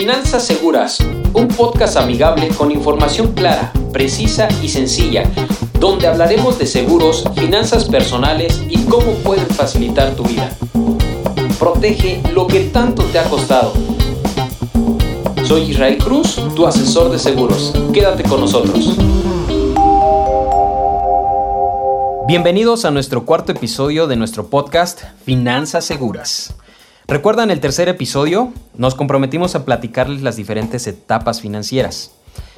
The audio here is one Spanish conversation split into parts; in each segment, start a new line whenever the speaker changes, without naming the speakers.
Finanzas Seguras, un podcast amigable con información clara, precisa y sencilla, donde hablaremos de seguros, finanzas personales y cómo pueden facilitar tu vida. Protege lo que tanto te ha costado. Soy Israel Cruz, tu asesor de seguros. Quédate con nosotros. Bienvenidos a nuestro cuarto episodio de nuestro podcast Finanzas Seguras. ¿Recuerdan el tercer episodio? Nos comprometimos a platicarles las diferentes etapas financieras.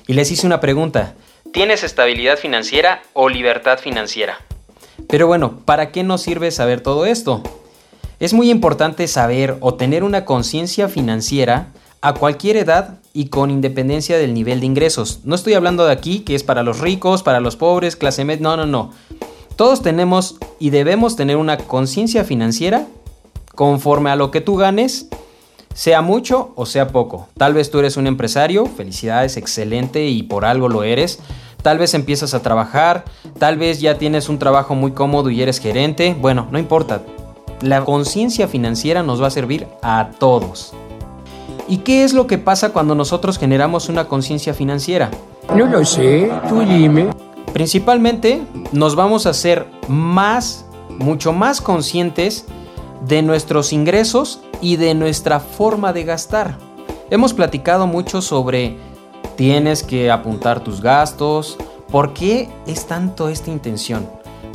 Y les hice una pregunta. ¿Tienes estabilidad financiera o libertad financiera? Pero bueno, ¿para qué nos sirve saber todo esto? Es muy importante saber o tener una conciencia financiera a cualquier edad y con independencia del nivel de ingresos. No estoy hablando de aquí que es para los ricos, para los pobres, clase media, no, no, no. Todos tenemos y debemos tener una conciencia financiera conforme a lo que tú ganes, sea mucho o sea poco. Tal vez tú eres un empresario, felicidades, excelente y por algo lo eres. Tal vez empiezas a trabajar, tal vez ya tienes un trabajo muy cómodo y eres gerente. Bueno, no importa. La conciencia financiera nos va a servir a todos. ¿Y qué es lo que pasa cuando nosotros generamos una conciencia financiera?
No lo sé, tú dime.
Principalmente nos vamos a hacer más, mucho más conscientes de nuestros ingresos y de nuestra forma de gastar. Hemos platicado mucho sobre tienes que apuntar tus gastos. ¿Por qué es tanto esta intención?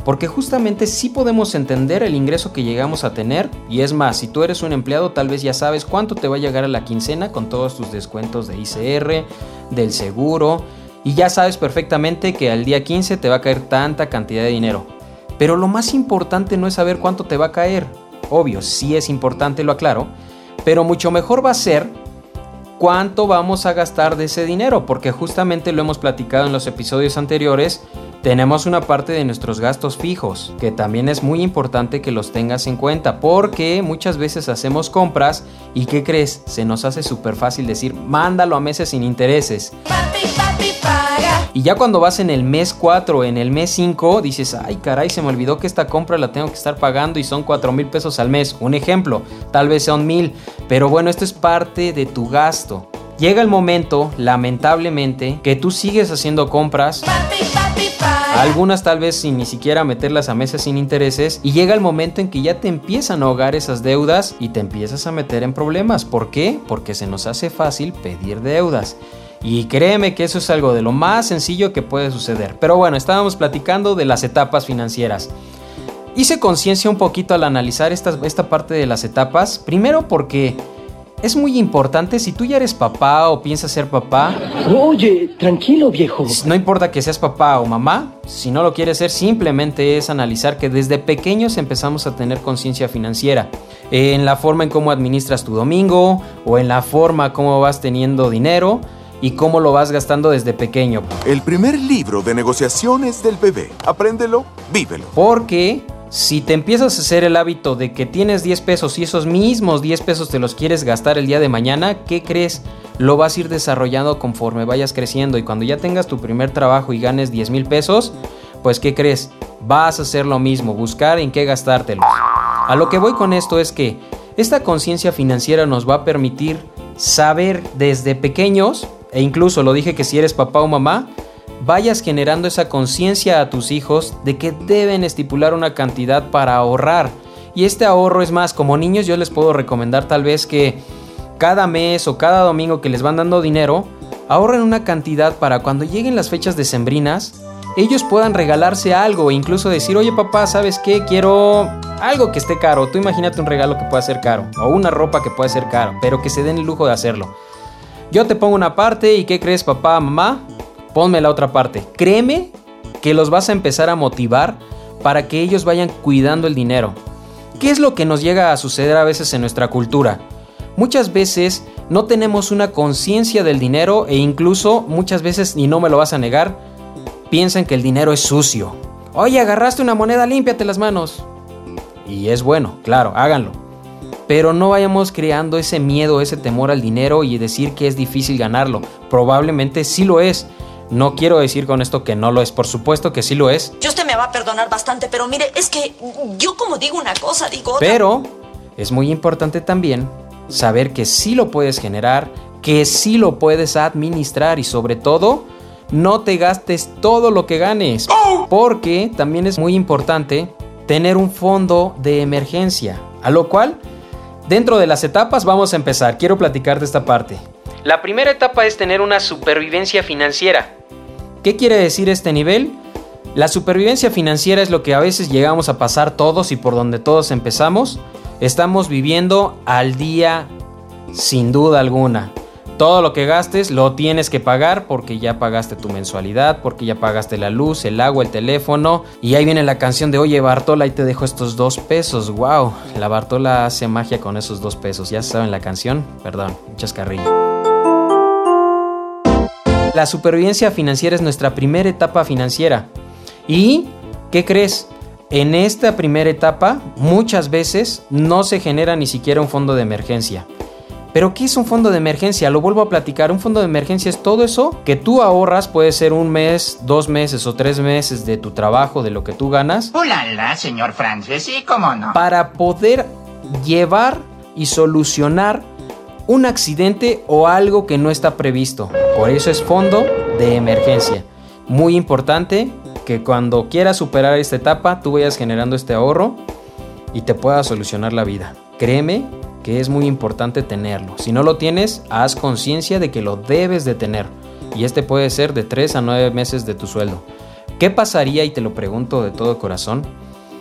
Porque justamente sí podemos entender el ingreso que llegamos a tener y es más, si tú eres un empleado tal vez ya sabes cuánto te va a llegar a la quincena con todos tus descuentos de ICR, del seguro y ya sabes perfectamente que al día 15 te va a caer tanta cantidad de dinero. Pero lo más importante no es saber cuánto te va a caer, obvio, sí es importante, lo aclaro, pero mucho mejor va a ser cuánto vamos a gastar de ese dinero, porque justamente lo hemos platicado en los episodios anteriores, tenemos una parte de nuestros gastos fijos, que también es muy importante que los tengas en cuenta, porque muchas veces hacemos compras y ¿qué crees? Se nos hace súper fácil decir, mándalo a meses sin intereses. Y ya cuando vas en el mes 4, en el mes 5, dices, ay caray, se me olvidó que esta compra la tengo que estar pagando y son 4 mil pesos al mes. Un ejemplo, tal vez son mil, pero bueno, esto es parte de tu gasto. Llega el momento, lamentablemente, que tú sigues haciendo compras. Algunas tal vez sin ni siquiera meterlas a meses sin intereses y llega el momento en que ya te empiezan a ahogar esas deudas y te empiezas a meter en problemas. ¿Por qué? Porque se nos hace fácil pedir deudas. Y créeme que eso es algo de lo más sencillo que puede suceder. Pero bueno, estábamos platicando de las etapas financieras. Hice conciencia un poquito al analizar esta, esta parte de las etapas. Primero porque es muy importante si tú ya eres papá o piensas ser papá.
Oye, tranquilo viejo.
No importa que seas papá o mamá, si no lo quieres ser, simplemente es analizar que desde pequeños empezamos a tener conciencia financiera. En la forma en cómo administras tu domingo o en la forma como vas teniendo dinero y cómo lo vas gastando desde pequeño.
El primer libro de negociaciones del bebé. Apréndelo, vívelo.
Porque si te empiezas a hacer el hábito de que tienes 10 pesos y esos mismos 10 pesos te los quieres gastar el día de mañana, ¿qué crees? Lo vas a ir desarrollando conforme vayas creciendo y cuando ya tengas tu primer trabajo y ganes 10 mil pesos, pues ¿qué crees? Vas a hacer lo mismo, buscar en qué gastártelo. A lo que voy con esto es que esta conciencia financiera nos va a permitir saber desde pequeños e incluso lo dije que si eres papá o mamá, vayas generando esa conciencia a tus hijos de que deben estipular una cantidad para ahorrar. Y este ahorro es más, como niños yo les puedo recomendar tal vez que cada mes o cada domingo que les van dando dinero, ahorren una cantidad para cuando lleguen las fechas decembrinas, ellos puedan regalarse algo e incluso decir, oye papá, ¿sabes qué? Quiero algo que esté caro. Tú imagínate un regalo que pueda ser caro o una ropa que pueda ser caro, pero que se den el lujo de hacerlo. Yo te pongo una parte y ¿qué crees papá, mamá? Ponme la otra parte. Créeme que los vas a empezar a motivar para que ellos vayan cuidando el dinero. ¿Qué es lo que nos llega a suceder a veces en nuestra cultura? Muchas veces no tenemos una conciencia del dinero e incluso muchas veces, y no me lo vas a negar, piensan que el dinero es sucio. Oye, agarraste una moneda, límpiate las manos. Y es bueno, claro, háganlo pero no vayamos creando ese miedo, ese temor al dinero y decir que es difícil ganarlo. Probablemente sí lo es. No quiero decir con esto que no lo es, por supuesto que sí lo es.
Yo usted me va a perdonar bastante, pero mire, es que yo como digo una cosa, digo otra.
Pero es muy importante también saber que sí lo puedes generar, que sí lo puedes administrar y sobre todo no te gastes todo lo que ganes. Porque también es muy importante tener un fondo de emergencia. A lo cual, dentro de las etapas vamos a empezar. Quiero platicar de esta parte. La primera etapa es tener una supervivencia financiera. ¿Qué quiere decir este nivel? La supervivencia financiera es lo que a veces llegamos a pasar todos y por donde todos empezamos. Estamos viviendo al día sin duda alguna. Todo lo que gastes lo tienes que pagar porque ya pagaste tu mensualidad, porque ya pagaste la luz, el agua, el teléfono. Y ahí viene la canción de Oye Bartola, ahí te dejo estos dos pesos. ¡Wow! La Bartola hace magia con esos dos pesos. ¿Ya saben la canción? Perdón, chascarrillo. La supervivencia financiera es nuestra primera etapa financiera. ¿Y qué crees? En esta primera etapa muchas veces no se genera ni siquiera un fondo de emergencia. Pero ¿qué es un fondo de emergencia? Lo vuelvo a platicar. Un fondo de emergencia es todo eso que tú ahorras, puede ser un mes, dos meses o tres meses de tu trabajo, de lo que tú ganas.
¡Ulala, señor Francis! ¿Sí, cómo no?
Para poder llevar y solucionar un accidente o algo que no está previsto. Por eso es fondo de emergencia. Muy importante que cuando quieras superar esta etapa, tú vayas generando este ahorro y te pueda solucionar la vida. Créeme que es muy importante tenerlo. Si no lo tienes, haz conciencia de que lo debes de tener. Y este puede ser de 3 a 9 meses de tu sueldo. ¿Qué pasaría, y te lo pregunto de todo corazón,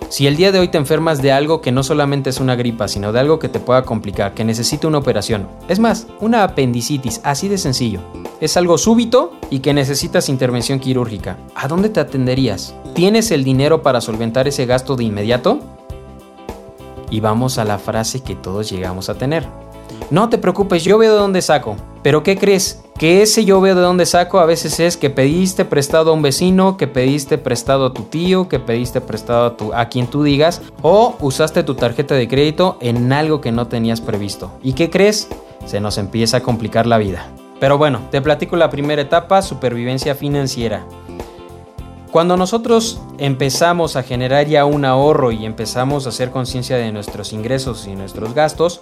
si el día de hoy te enfermas de algo que no solamente es una gripa, sino de algo que te pueda complicar, que necesite una operación? Es más, una apendicitis, así de sencillo. Es algo súbito y que necesitas intervención quirúrgica. ¿A dónde te atenderías? ¿Tienes el dinero para solventar ese gasto de inmediato? Y vamos a la frase que todos llegamos a tener. No te preocupes, yo veo de dónde saco. Pero ¿qué crees? Que ese yo veo de dónde saco a veces es que pediste prestado a un vecino, que pediste prestado a tu tío, que pediste prestado a, tu, a quien tú digas, o usaste tu tarjeta de crédito en algo que no tenías previsto. ¿Y qué crees? Se nos empieza a complicar la vida. Pero bueno, te platico la primera etapa, supervivencia financiera. Cuando nosotros empezamos a generar ya un ahorro y empezamos a hacer conciencia de nuestros ingresos y nuestros gastos,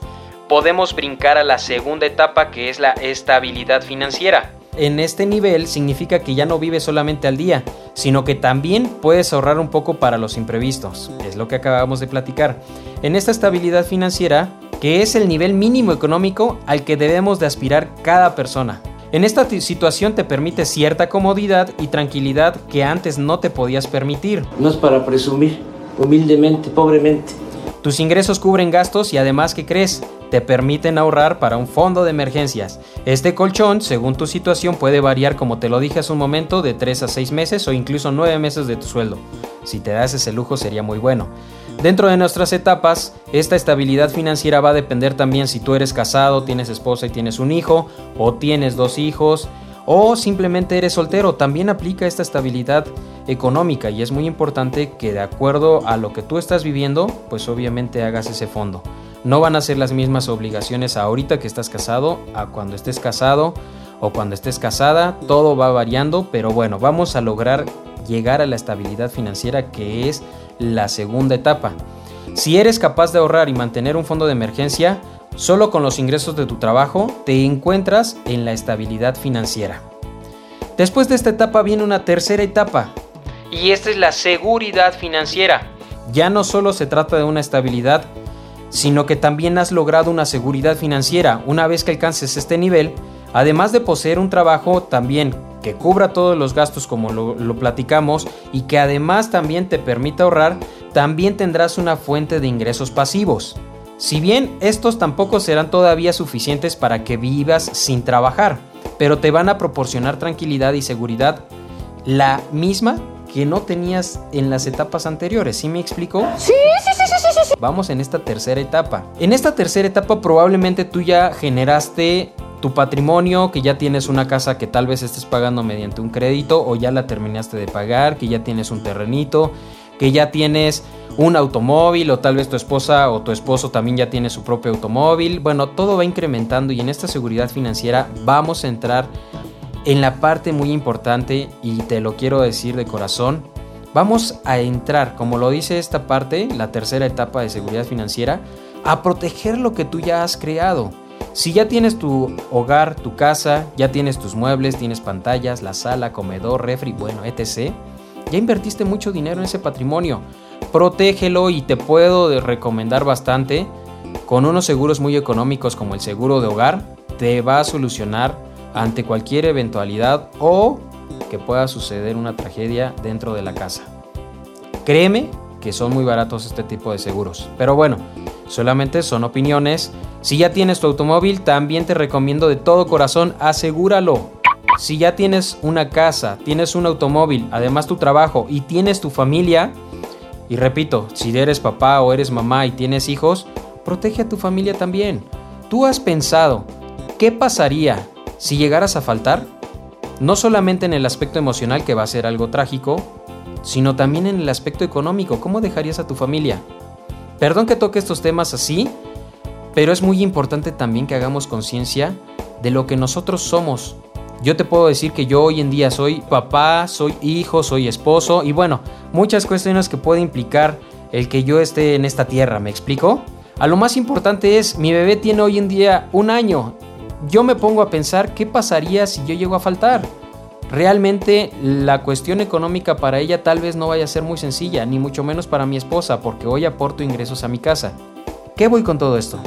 podemos brincar a la segunda etapa que es la estabilidad financiera. En este nivel significa que ya no vives solamente al día, sino que también puedes ahorrar un poco para los imprevistos. Es lo que acabamos de platicar. En esta estabilidad financiera, que es el nivel mínimo económico al que debemos de aspirar cada persona. En esta situación te permite cierta comodidad y tranquilidad que antes no te podías permitir.
No es para presumir, humildemente, pobremente.
Tus ingresos cubren gastos y además, ¿qué crees? Te permiten ahorrar para un fondo de emergencias. Este colchón, según tu situación, puede variar, como te lo dije hace un momento, de 3 a 6 meses o incluso 9 meses de tu sueldo. Si te das ese lujo sería muy bueno. Dentro de nuestras etapas, esta estabilidad financiera va a depender también si tú eres casado, tienes esposa y tienes un hijo, o tienes dos hijos, o simplemente eres soltero. También aplica esta estabilidad económica y es muy importante que de acuerdo a lo que tú estás viviendo, pues obviamente hagas ese fondo. No van a ser las mismas obligaciones ahorita que estás casado a cuando estés casado o cuando estés casada. Todo va variando, pero bueno, vamos a lograr llegar a la estabilidad financiera que es la segunda etapa. Si eres capaz de ahorrar y mantener un fondo de emergencia, solo con los ingresos de tu trabajo te encuentras en la estabilidad financiera. Después de esta etapa viene una tercera etapa, y esta es la seguridad financiera. Ya no solo se trata de una estabilidad, sino que también has logrado una seguridad financiera. Una vez que alcances este nivel, además de poseer un trabajo también que cubra todos los gastos como lo, platicamos y que además también te permita ahorrar, también tendrás una fuente de ingresos pasivos. Si bien estos tampoco serán todavía suficientes para que vivas sin trabajar, pero te van a proporcionar tranquilidad y seguridad la misma que no tenías en las etapas anteriores. ¿Sí me explico?
Sí, sí, sí, sí, sí, sí.
Vamos en esta tercera etapa. En esta tercera etapa probablemente tú ya generaste tu patrimonio, que ya tienes una casa que tal vez estés pagando mediante un crédito o ya la terminaste de pagar, que ya tienes un terrenito, que ya tienes un automóvil o tal vez tu esposa o tu esposo también ya tiene su propio automóvil. Bueno, todo va incrementando y en esta seguridad financiera vamos a entrar en la parte muy importante y te lo quiero decir de corazón. Vamos a entrar, como lo dice esta parte, la tercera etapa de seguridad financiera, a proteger lo que tú ya has creado. Si ya tienes tu hogar, tu casa, ya tienes tus muebles, tienes pantallas, la sala, comedor, refri, bueno, etc., ya invertiste mucho dinero en ese patrimonio. Protégelo y te puedo recomendar bastante. Con unos seguros muy económicos como el seguro de hogar, te va a solucionar ante cualquier eventualidad o que pueda suceder una tragedia dentro de la casa. Créeme que son muy baratos este tipo de seguros. Pero bueno, solamente son opiniones. Si ya tienes tu automóvil, también te recomiendo de todo corazón, asegúralo. Si ya tienes una casa, tienes un automóvil, además tu trabajo y tienes tu familia, y repito, si eres papá o eres mamá y tienes hijos, protege a tu familia también. ¿Tú has pensado qué pasaría si llegaras a faltar? No solamente en el aspecto emocional, que va a ser algo trágico, sino también en el aspecto económico. ¿Cómo dejarías a tu familia? Perdón que toque estos temas así, pero es muy importante también que hagamos conciencia de lo que nosotros somos. Yo te puedo decir que yo hoy en día soy papá, soy hijo, soy esposo y bueno, muchas cuestiones que puede implicar el que yo esté en esta tierra, ¿me explico? A lo más importante es, mi bebé tiene hoy en día un año. Yo me pongo a pensar qué pasaría si yo llego a faltar. Realmente la cuestión económica para ella tal vez no vaya a ser muy sencilla, ni mucho menos para mi esposa, porque hoy aporto ingresos a mi casa. ¿Qué voy con todo esto?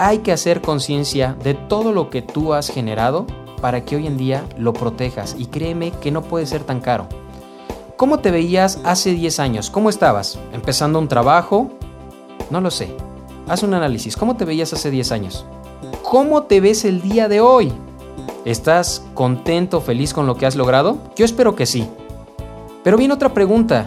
Hay que hacer conciencia de todo lo que tú has generado para que hoy en día lo protejas y créeme que no puede ser tan caro. ¿Cómo te veías hace 10 años? ¿Cómo estabas? ¿Empezando un trabajo? No lo sé. Haz un análisis. ¿Cómo te veías hace 10 años? ¿Cómo te ves el día de hoy? ¿Estás contento, feliz con lo que has logrado? Yo espero que sí. Pero viene otra pregunta.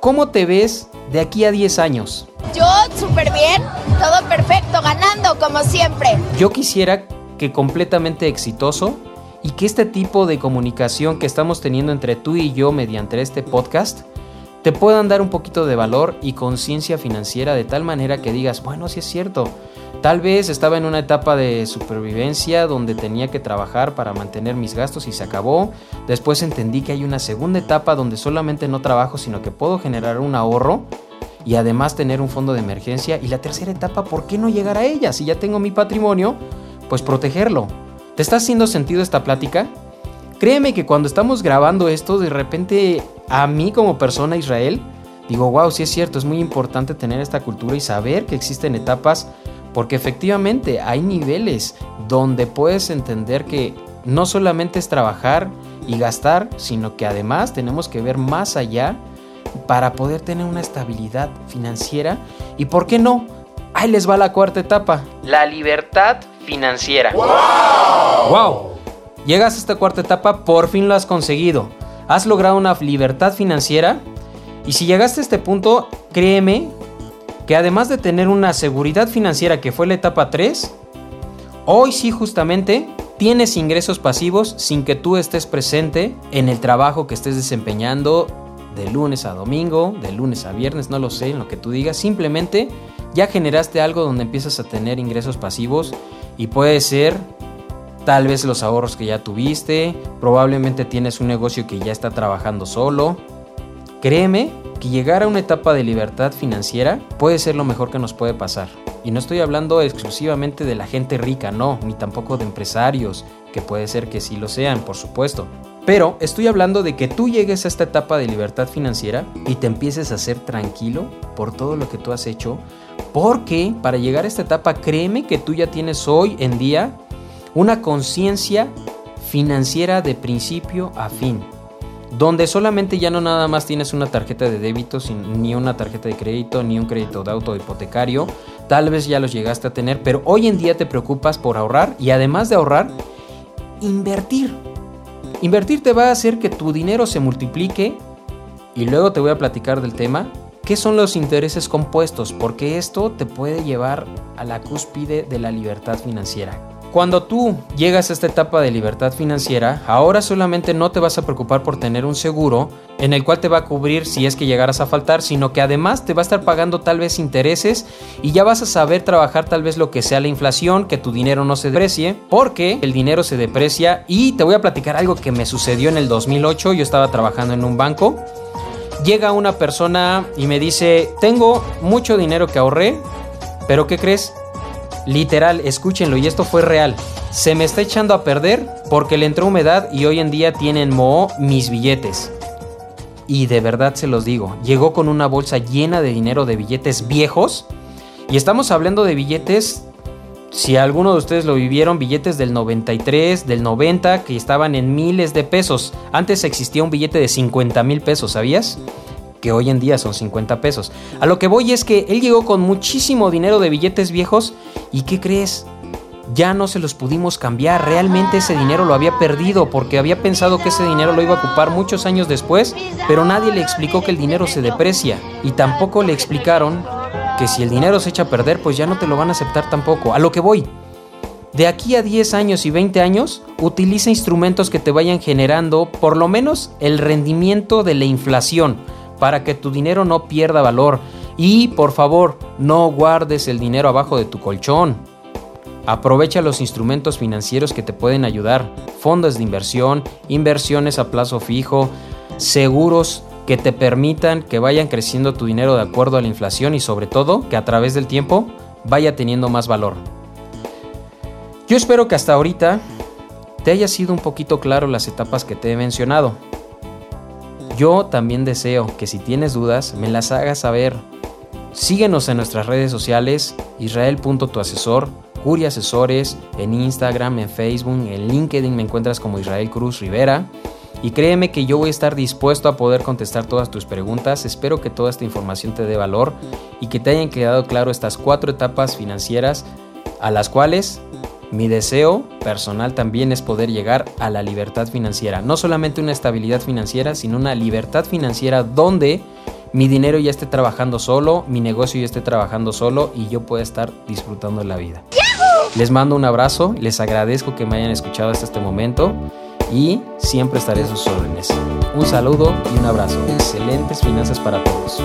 ¿Cómo te ves de aquí a 10 años?
Yo súper bien, todo perfecto, ganando como siempre.
Yo quisiera que completamente exitoso y que este tipo de comunicación que estamos teniendo entre tú y yo mediante este podcast te puedan dar un poquito de valor y conciencia financiera de tal manera que digas, bueno, sí es cierto, Tal vez estaba en una etapa de supervivencia donde tenía que trabajar para mantener mis gastos y se acabó. Después entendí que hay una segunda etapa donde solamente no trabajo, sino que puedo generar un ahorro y además tener un fondo de emergencia. Y la tercera etapa, ¿por qué no llegar a ella? Si ya tengo mi patrimonio, pues protegerlo. ¿Te está haciendo sentido esta plática? Créeme que cuando estamos grabando esto, de repente a mí como persona Israel, digo, wow, sí es cierto, es muy importante tener esta cultura y saber que existen etapas porque efectivamente hay niveles donde puedes entender que no solamente es trabajar y gastar, sino que además tenemos que ver más allá para poder tener una estabilidad financiera. ¿Y por qué no? Ahí les va la cuarta etapa, la libertad financiera. ¡Wow! ¡Wow! Llegas a esta cuarta etapa, por fin lo has conseguido. Has logrado una libertad financiera. Y si llegaste a este punto, créeme que además de tener una seguridad financiera que fue la etapa 3, hoy sí justamente tienes ingresos pasivos sin que tú estés presente en el trabajo que estés desempeñando de lunes a domingo, de lunes a viernes, no lo sé, en lo que tú digas, simplemente ya generaste algo donde empiezas a tener ingresos pasivos y puede ser tal vez los ahorros que ya tuviste, probablemente tienes un negocio que ya está trabajando solo. Créeme llegar a una etapa de libertad financiera puede ser lo mejor que nos puede pasar. Y no estoy hablando exclusivamente de la gente rica, no, ni tampoco de empresarios, que puede ser que sí lo sean, por supuesto. Pero estoy hablando de que tú llegues a esta etapa de libertad financiera y te empieces a ser tranquilo por todo lo que tú has hecho, porque para llegar a esta etapa, créeme que tú ya tienes hoy en día una conciencia financiera de principio a fin donde solamente ya no nada más tienes una tarjeta de débito, ni una tarjeta de crédito, ni un crédito de auto hipotecario, tal vez ya los llegaste a tener, pero hoy en día te preocupas por ahorrar y además de ahorrar, invertir. Invertir te va a hacer que tu dinero se multiplique y luego te voy a platicar del tema. ¿Qué son los intereses compuestos? Porque esto te puede llevar a la cúspide de la libertad financiera. Cuando tú llegas a esta etapa de libertad financiera, ahora solamente no te vas a preocupar por tener un seguro en el cual te va a cubrir si es que llegaras a faltar, sino que además te va a estar pagando tal vez intereses y ya vas a saber trabajar tal vez lo que sea la inflación, que tu dinero no se deprecie, porque el dinero se deprecia y te voy a platicar algo que me sucedió en el 2008, yo estaba trabajando en un banco. Llega una persona y me dice, tengo mucho dinero que ahorré, pero ¿qué crees? Literal, escúchenlo, y esto fue real. Se me está echando a perder porque le entró humedad y hoy en día tienen moho mis billetes. Y de verdad se los digo, llegó con una bolsa llena de dinero de billetes viejos. Y estamos hablando de billetes, si alguno de ustedes lo vivieron, billetes del 93, del 90, que estaban en miles de pesos. Antes existía un billete de 50 mil pesos, ¿sabías? Que hoy en día son 50 pesos. A lo que voy es que él llegó con muchísimo dinero de billetes viejos y ¿qué crees? Ya no se los pudimos cambiar, realmente ese dinero lo había perdido porque había pensado que ese dinero lo iba a ocupar muchos años después, pero nadie le explicó que el dinero se deprecia y tampoco le explicaron que si el dinero se echa a perder, pues ya no te lo van a aceptar tampoco. A lo que voy, de aquí a 10 años y 20 años, utiliza instrumentos que te vayan generando por lo menos el rendimiento de la inflación para que tu dinero no pierda valor. Y por favor, no guardes el dinero abajo de tu colchón. Aprovecha los instrumentos financieros que te pueden ayudar. Fondos de inversión, inversiones a plazo fijo, seguros que te permitan que vayan creciendo tu dinero de acuerdo a la inflación y sobre todo que a través del tiempo vaya teniendo más valor. Yo espero que hasta ahorita te haya sido un poquito claro las etapas que te he mencionado. Yo también deseo que si tienes dudas me las hagas saber. Síguenos en nuestras redes sociales, israel.tuasesor, Curi Asesores, en Instagram, en Facebook, en LinkedIn me encuentras como Israel Cruz Rivera. Y créeme que yo voy a estar dispuesto a poder contestar todas tus preguntas. Espero que toda esta información te dé valor y que te hayan quedado claro estas cuatro etapas financieras a las cuales mi deseo personal también es poder llegar a la libertad financiera. No solamente una estabilidad financiera, sino una libertad financiera donde mi dinero ya esté trabajando solo, mi negocio ya esté trabajando solo y yo pueda estar disfrutando de la vida. Les mando un abrazo, les agradezco que me hayan escuchado hasta este momento y siempre estaré a sus órdenes. Un saludo y un abrazo. Excelentes finanzas para todos.